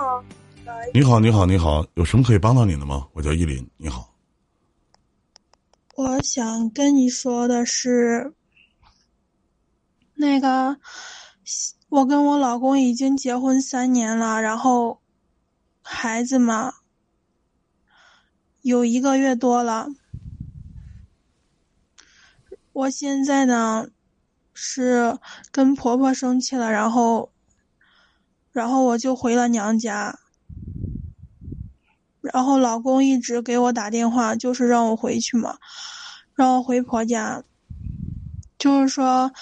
好，你好，你好，你好，有什么可以帮到你的吗？我叫依林，你好。我想跟你说的是，那个，我跟我老公已经结婚三年了，然后孩子嘛，有一个月多了。我现在呢，是跟婆婆生气了，然后。然后我就回了娘家，然后老公一直给我打电话，就是让我回去嘛，让我回婆家，就是说，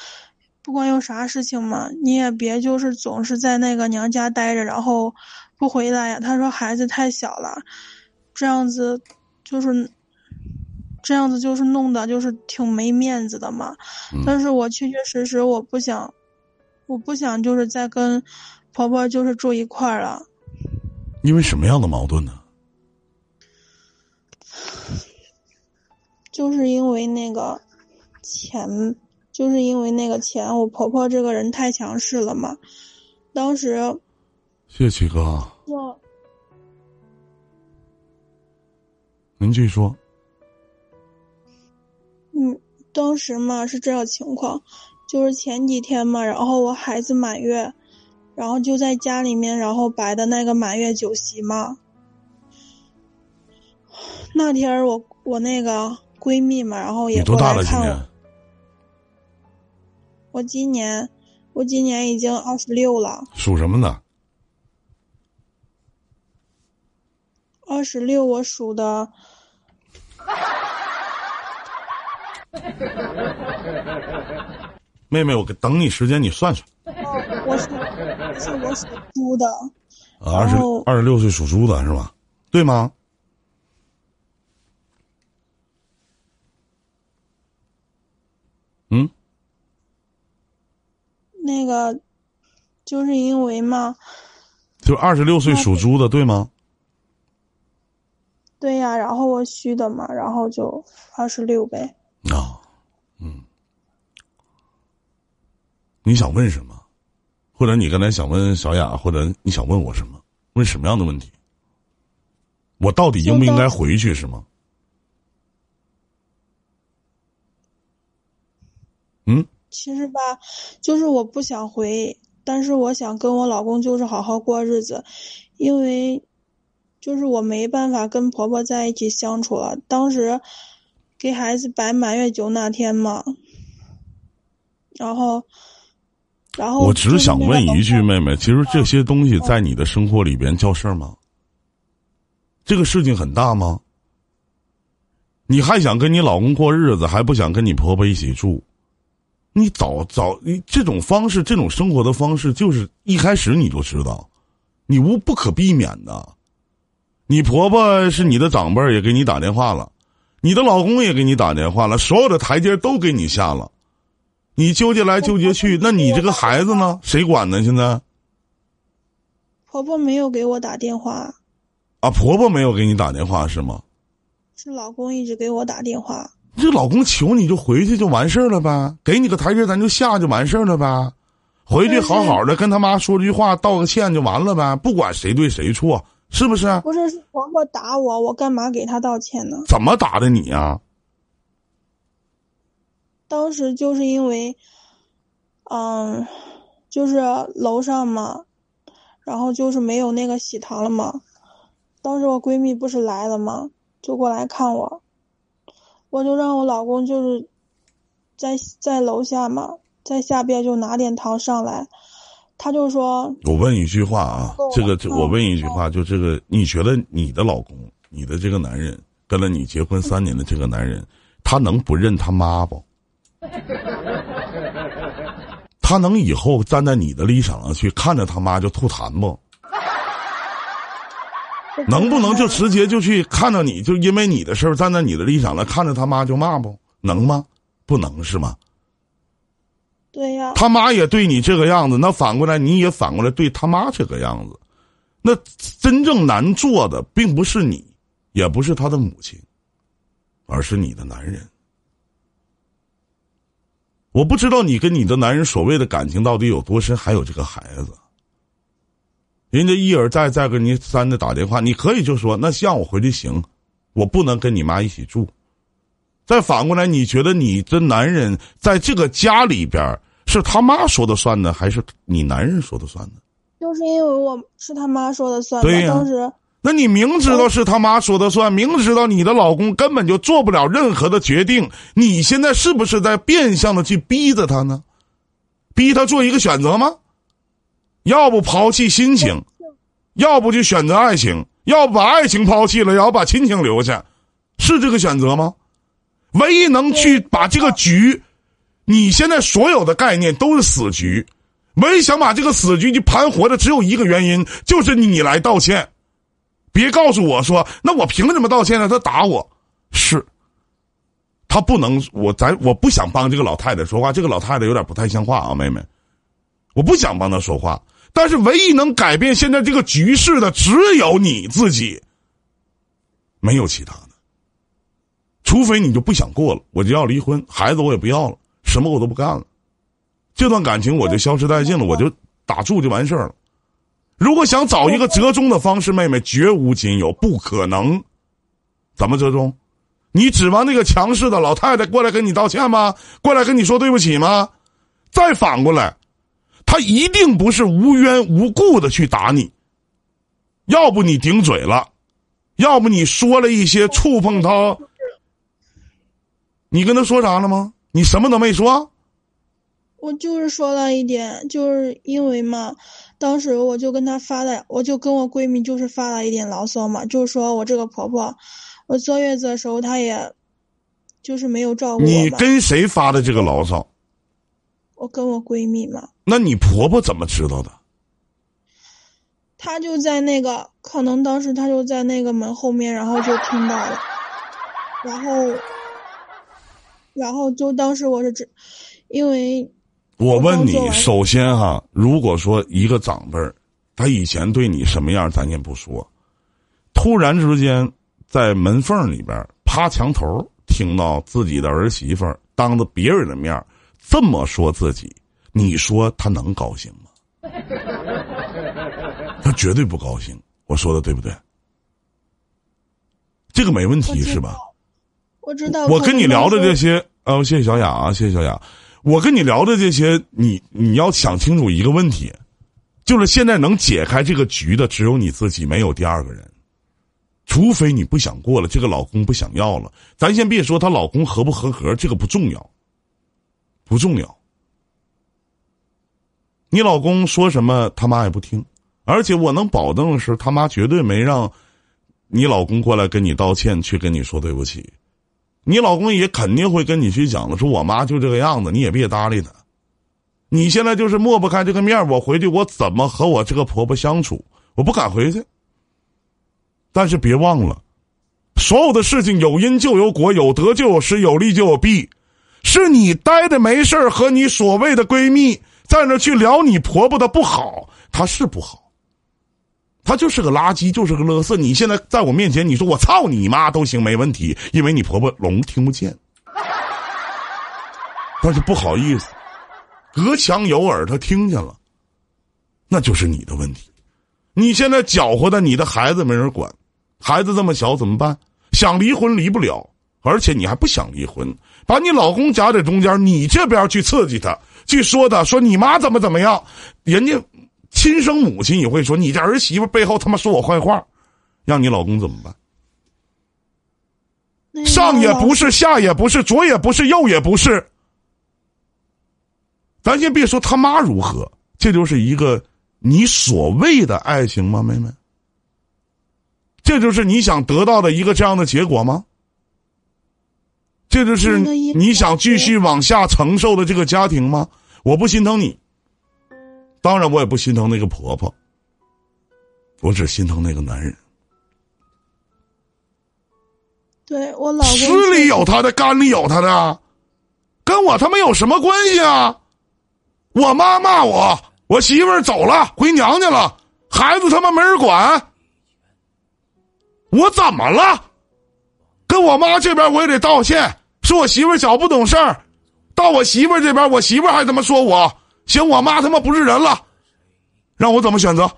不管有啥事情嘛，你也别就是总是在那个娘家待着，然后不回来呀。他说孩子太小了，这样子就是这样子就是弄的，就是挺没面子的嘛。但是我确确实实我不想，我不想就是再跟。婆婆就是住一块儿了，因为什么样的矛盾呢？就是因为那个钱，就是因为那个钱。我婆婆这个人太强势了嘛，当时。谢谢七哥。我。您继续说。嗯，当时嘛是这样情况，就是前几天嘛，然后我孩子满月。然后就在家里面，然后摆的那个满月酒席嘛。那天我我那个闺蜜嘛，然后也过来看我。我今年，我今年已经二十六了。属什么的？二十六，我属的。妹妹，我等你时间，你算算。我是，是我属猪的。二十二十六岁属猪的是吧？对吗？嗯。那个，就是因为嘛。就二十六岁属猪的，对吗？对呀，然后我虚的嘛，然后就二十六呗。啊，嗯。你想问什么？或者你刚才想问小雅，或者你想问我什么？问什么样的问题？我到底应不应该回去？是吗？嗯。其实吧，就是我不想回，但是我想跟我老公就是好好过日子，因为就是我没办法跟婆婆在一起相处了。当时给孩子摆满月酒那天嘛，然后。然后我只是想问一句，妹妹，其实这些东西在你的生活里边叫事儿吗？这个事情很大吗？你还想跟你老公过日子，还不想跟你婆婆一起住？你早早你这种方式，这种生活的方式，就是一开始你就知道，你无不可避免的。你婆婆是你的长辈，也给你打电话了，你的老公也给你打电话了，所有的台阶都给你下了。你纠结来纠结去，那你这个孩子呢？谁管呢？现在，婆婆没有给我打电话。啊，婆婆没有给你打电话是吗？是老公一直给我打电话。这老公求你就回去就完事儿了呗，给你个台阶咱就下就完事儿了呗，回去好好的跟他妈说句话道个歉就完了呗，不管谁对谁错，是不是？不是，是婆婆打我，我干嘛给她道歉呢？怎么打的你呀？当时就是因为，嗯，就是楼上嘛，然后就是没有那个喜糖了嘛。当时我闺蜜不是来了嘛，就过来看我，我就让我老公就是在在楼下嘛，在下边就拿点糖上来。他就说：“我问一句话啊，这个我问一句话，就这个，你觉得你的老公，你的这个男人，跟了你结婚三年的这个男人，他能不认他妈不？” 他能以后站在你的立场上去看着他妈就吐痰不？能不能就直接就去看着你就因为你的事儿站在你的立场上看着他妈就骂不能吗？不能是吗？对呀。他妈也对你这个样子，那反过来你也反过来对他妈这个样子，那真正难做的并不是你，也不是他的母亲，而是你的男人。我不知道你跟你的男人所谓的感情到底有多深，还有这个孩子。人家一而再再跟你三的打电话，你可以就说那让我回去行，我不能跟你妈一起住。再反过来，你觉得你这男人在这个家里边是他妈说的算呢，还是你男人说的算呢？就是因为我是他妈说的算。对呀。当时，那你明知道是他妈说的算，明知道你的老公根本就做不了任何的决定，你现在是不是在变相的去逼着他呢？逼他做一个选择吗？要不抛弃亲情，要不就选择爱情，要不把爱情抛弃了，要把亲情留下，是这个选择吗？唯一能去把这个局，你现在所有的概念都是死局，唯一想把这个死局去盘活的只有一个原因，就是你来道歉。别告诉我说，那我凭什么道歉呢？他打我，是，他不能，我咱我不想帮这个老太太说话，这个老太太有点不太像话啊，妹妹，我不想帮她说话，但是唯一能改变现在这个局势的只有你自己，没有其他的。除非你就不想过了，我就要离婚，孩子我也不要了，什么我都不干了，这段感情我就消失殆尽了，我就打住就完事儿了。如果想找一个折中的方式，妹妹绝无仅有，不可能。怎么折中？你指望那个强势的老太太过来跟你道歉吗？过来跟你说对不起吗？再反过来，她一定不是无缘无故的去打你，要不你顶嘴了，要不你说了一些触碰她。你跟他说啥了吗？你什么都没说。我就是说了一点，就是因为嘛，当时我就跟她发了，我就跟我闺蜜就是发了一点牢骚嘛，就是说我这个婆婆，我坐月子的时候她也，就是没有照顾我。你跟谁发的这个牢骚？我跟我闺蜜嘛。那你婆婆怎么知道的？她就在那个，可能当时她就在那个门后面，然后就听到了，然后。然后就当时我是只，因为，我问你，首先哈，如果说一个长辈儿，他以前对你什么样，咱先不说，突然之间在门缝里边趴墙头听到自己的儿媳妇当着别人的面这么说自己，你说他能高兴吗？他绝对不高兴。我说的对不对？这个没问题是吧？我知道。我跟你聊的这些，呃，谢谢小雅啊，谢谢小雅。我跟你聊的这些，你你要想清楚一个问题，就是现在能解开这个局的只有你自己，没有第二个人。除非你不想过了，这个老公不想要了，咱先别说她老公合不合格，这个不重要，不重要。你老公说什么，他妈也不听，而且我能保证的是，他妈绝对没让你老公过来跟你道歉，去跟你说对不起。你老公也肯定会跟你去讲的，说我妈就这个样子，你也别搭理她。你现在就是抹不开这个面我回去我怎么和我这个婆婆相处？我不敢回去。但是别忘了，所有的事情有因就有果，有得就有失，有利就有弊。是你待的没事和你所谓的闺蜜在那去聊你婆婆的不好，她是不好。他就是个垃圾，就是个垃圾。你现在在我面前，你说我操你妈都行，没问题，因为你婆婆聋听不见。但是不好意思，隔墙有耳，他听见了，那就是你的问题。你现在搅和的，你的孩子没人管，孩子这么小怎么办？想离婚离不了，而且你还不想离婚，把你老公夹在中间，你这边去刺激他，去说他，说你妈怎么怎么样，人家。亲生母亲也会说：“你这儿媳妇背后他妈说我坏话，让你老公怎么办？上也不是，下也不是，左也不是，右也不是。咱先别说他妈如何，这就是一个你所谓的爱情吗，妹妹？这就是你想得到的一个这样的结果吗？这就是你想继续往下承受的这个家庭吗？我不心疼你。”当然，我也不心疼那个婆婆，我只心疼那个男人。对我老公，湿里有他的，肝里有他的，跟我他妈有什么关系啊？我妈骂我，我媳妇儿走了，回娘家了，孩子他妈没人管，我怎么了？跟我妈这边我也得道歉，说我媳妇儿小不懂事儿，到我媳妇儿这边，我媳妇儿还他妈说我。行，我妈他妈不是人了，让我怎么选择？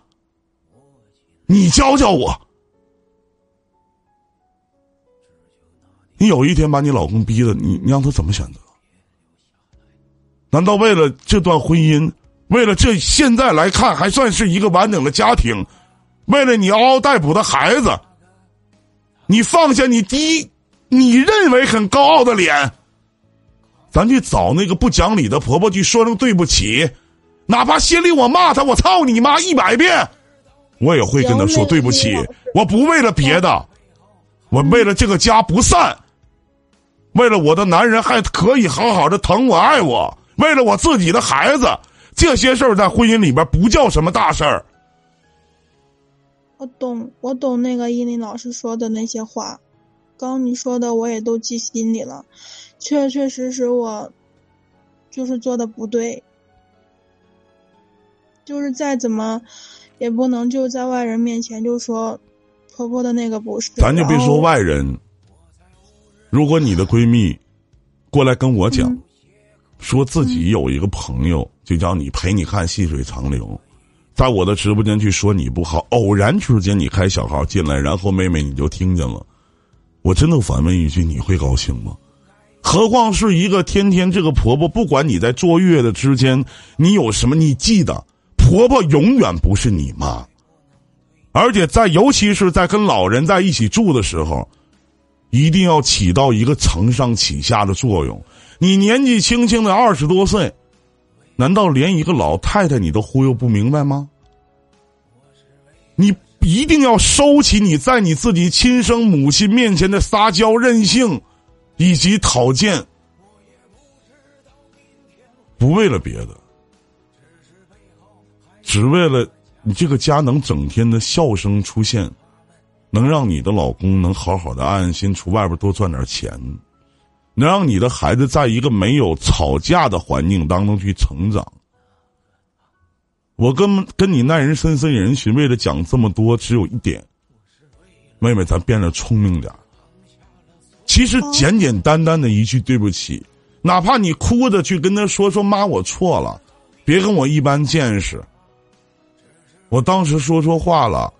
你教教我。你有一天把你老公逼的，你你让他怎么选择？难道为了这段婚姻，为了这现在来看还算是一个完整的家庭，为了你嗷嗷待哺的孩子，你放下你第一，你认为很高傲的脸，咱去找那个不讲理的婆婆去说声对不起，哪怕心里我骂她，我操你妈一百遍，我也会跟她说对不起。我不为了别的，我为了这个家不散，为了我的男人还可以好好的疼我爱我。为了我自己的孩子，这些事儿在婚姻里边不叫什么大事儿。我懂，我懂那个依林老师说的那些话，刚你说的我也都记心里了，确确实实我就是做的不对，就是再怎么也不能就在外人面前就说婆婆的那个不是。咱就别说外人，如果你的闺蜜过来跟我讲。说自己有一个朋友，就叫你陪你看细水长流，在我的直播间去说你不好。偶然之间你开小号进来，然后妹妹你就听见了。我真的反问一句，你会高兴吗？何况是一个天天这个婆婆，不管你在坐月子之间，你有什么，你记得，婆婆永远不是你妈，而且在尤其是在跟老人在一起住的时候，一定要起到一个承上启下的作用。你年纪轻轻的二十多岁，难道连一个老太太你都忽悠不明白吗？你一定要收起你在你自己亲生母亲面前的撒娇任性，以及讨贱，不为了别的，只为了你这个家能整天的笑声出现，能让你的老公能好好的安安心出外边多赚点钱。能让你的孩子在一个没有吵架的环境当中去成长。我跟跟你耐人深深引人寻味的讲这么多，只有一点，妹妹，咱变得聪明点其实简简单单的一句对不起，哪怕你哭着去跟他说说妈，我错了，别跟我一般见识。我当时说错话了，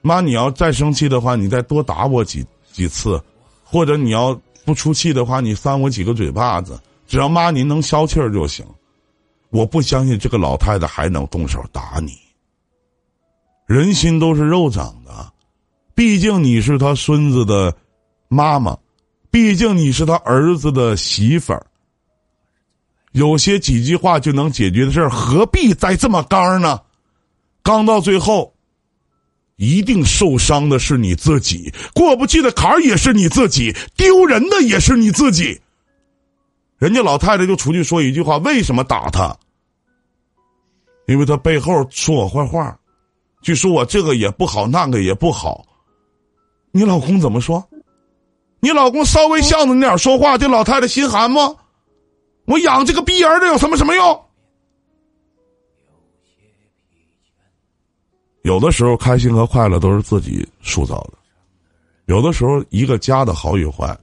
妈，你要再生气的话，你再多打我几几次，或者你要。不出气的话，你扇我几个嘴巴子，只要妈您能消气儿就行。我不相信这个老太太还能动手打你。人心都是肉长的，毕竟你是他孙子的妈妈，毕竟你是他儿子的媳妇儿。有些几句话就能解决的事儿，何必再这么刚呢？刚到最后。一定受伤的是你自己，过不去的坎儿也是你自己，丢人的也是你自己。人家老太太就出去说一句话：“为什么打他？因为他背后说我坏话，就说我这个也不好，那个也不好。”你老公怎么说？你老公稍微向着你点说话，这老太太心寒吗？我养这个逼儿子有什么什么用？有的时候，开心和快乐都是自己塑造的；有的时候，一个家的好与坏，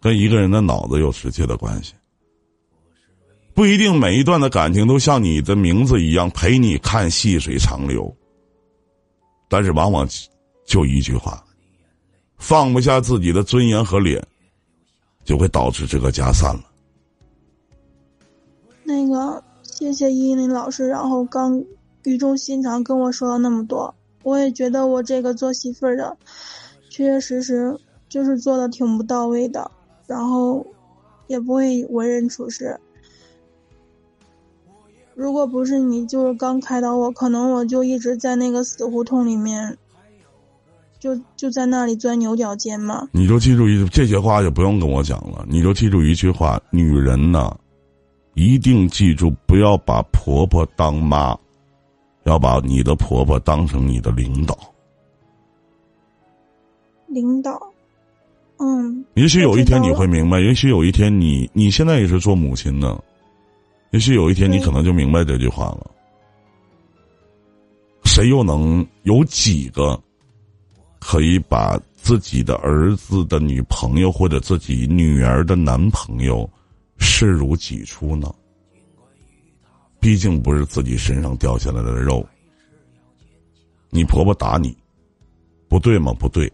跟一个人的脑子有直接的关系。不一定每一段的感情都像你的名字一样陪你看细水长流，但是往往就一句话，放不下自己的尊严和脸，就会导致这个家散了。那个，谢谢依林老师，然后刚。语重心长跟我说了那么多，我也觉得我这个做媳妇儿的，确确实实就是做的挺不到位的，然后也不会为人处事。如果不是你，就是刚开导我，可能我就一直在那个死胡同里面，就就在那里钻牛角尖嘛。你就记住一这些话，就不用跟我讲了。你就记住一句话：女人呢，一定记住不要把婆婆当妈。要把你的婆婆当成你的领导，领导，嗯。也许有一天你会明白，也许有一天你你现在也是做母亲的，也许有一天你可能就明白这句话了。谁又能有几个可以把自己的儿子的女朋友或者自己女儿的男朋友视如己出呢？毕竟不是自己身上掉下来的肉，你婆婆打你，不对吗？不对，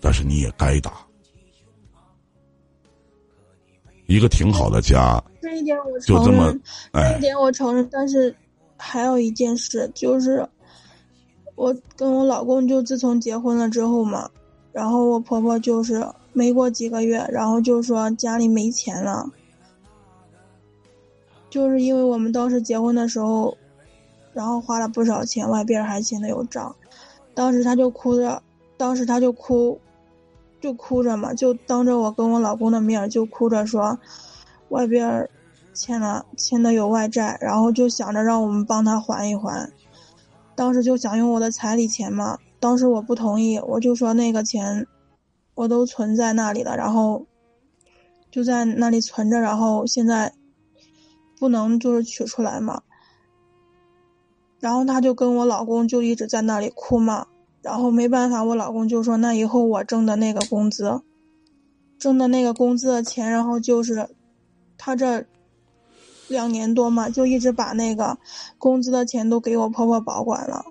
但是你也该打。一个挺好的家，这一点我就这么，哎，这一点我承认。但是还有一件事，就是我跟我老公就自从结婚了之后嘛，然后我婆婆就是没过几个月，然后就说家里没钱了，就是因为我们当时结婚的时候，然后花了不少钱，外边还欠的有账，当时他就哭着，当时他就哭。就哭着嘛，就当着我跟我老公的面就哭着说，外边欠了欠的有外债，然后就想着让我们帮他还一还。当时就想用我的彩礼钱嘛，当时我不同意，我就说那个钱我都存在那里了，然后就在那里存着，然后现在不能就是取出来嘛。然后他就跟我老公就一直在那里哭嘛。然后没办法，我老公就说：“那以后我挣的那个工资，挣的那个工资的钱，然后就是他这两年多嘛，就一直把那个工资的钱都给我婆婆保管了。”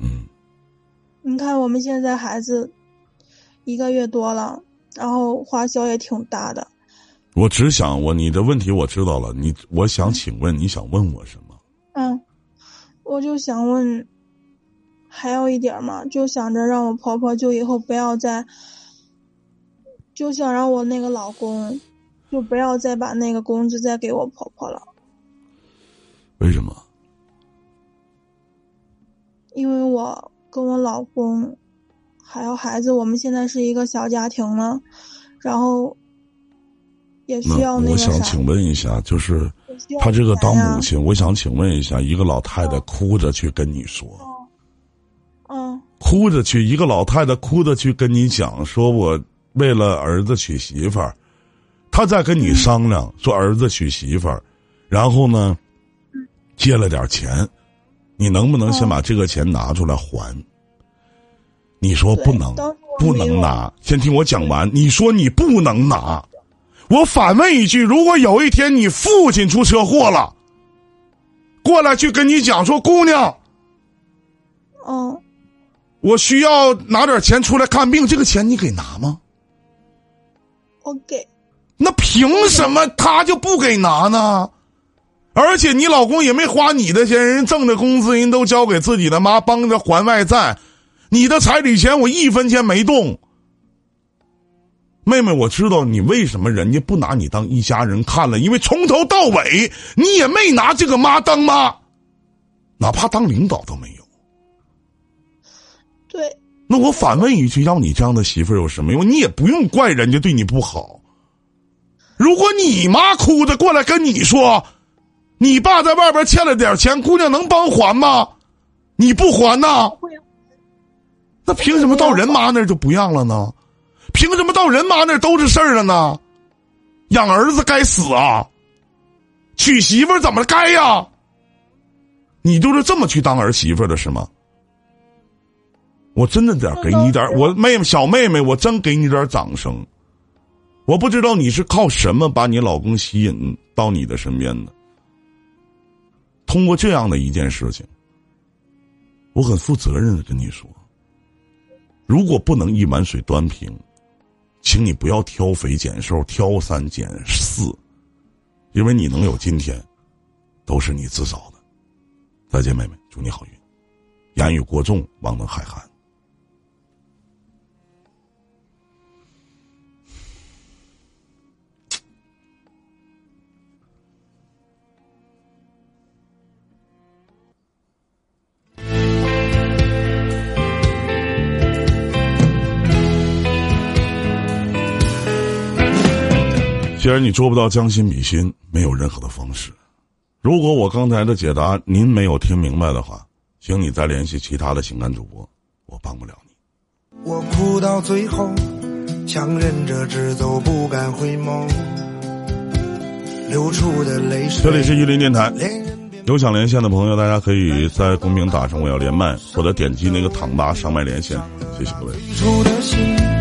嗯，你看我们现在孩子一个月多了，然后花销也挺大的。我只想我你的问题我知道了，你我想请问你想问我什么？嗯，我就想问。还有一点嘛，就想着让我婆婆就以后不要再，就想让我那个老公，就不要再把那个工资再给我婆婆了。为什么？因为我跟我老公，还有孩子，我们现在是一个小家庭了，然后也需要那个我想请问一下，就是他这个当母亲，我想请问一下，一个老太太哭着去跟你说。嗯，哭着去，一个老太太哭着去跟你讲，说我为了儿子娶媳妇儿，他在跟你商量，说儿子娶媳妇儿，然后呢，借了点钱，你能不能先把这个钱拿出来还？你说不能，不能拿，先听我讲完。你说你不能拿，我反问一句：如果有一天你父亲出车祸了，过来去跟你讲说，姑娘，哦。我需要拿点钱出来看病，这个钱你给拿吗？我给。那凭什么他就不给拿呢？而且你老公也没花你的钱，人挣的工资人都交给自己的妈，帮着还外债。你的彩礼钱我一分钱没动。妹妹，我知道你为什么人家不拿你当一家人看了，因为从头到尾你也没拿这个妈当妈，哪怕当领导都没有。对，那我反问一句：要你这样的媳妇儿有什么用？你也不用怪人家对你不好。如果你妈哭着过来跟你说，你爸在外边欠了点钱，姑娘能帮还吗？你不还呢？那凭什么到人妈那儿就不让了呢？凭什么到人妈那儿都是事儿了呢？养儿子该死啊！娶媳妇怎么该呀？你就是这么去当儿媳妇的是吗？我真的得给你点我妹妹小妹妹，我真给你点掌声。我不知道你是靠什么把你老公吸引到你的身边的。通过这样的一件事情，我很负责任的跟你说：如果不能一碗水端平，请你不要挑肥拣瘦，挑三拣四，因为你能有今天，都是你自找的。再见，妹妹，祝你好运。言语过重，望能海涵。然你做不到将心比心，没有任何的方式。如果我刚才的解答您没有听明白的话，请你再联系其他的情感主播，我帮不了你。我哭到最后，强忍着直走，不敢回眸，流出的泪水。这里是玉林电台，有想连线的朋友，大家可以在公屏打上“我要连麦”，或者点击那个躺吧上麦连线。谢谢各位。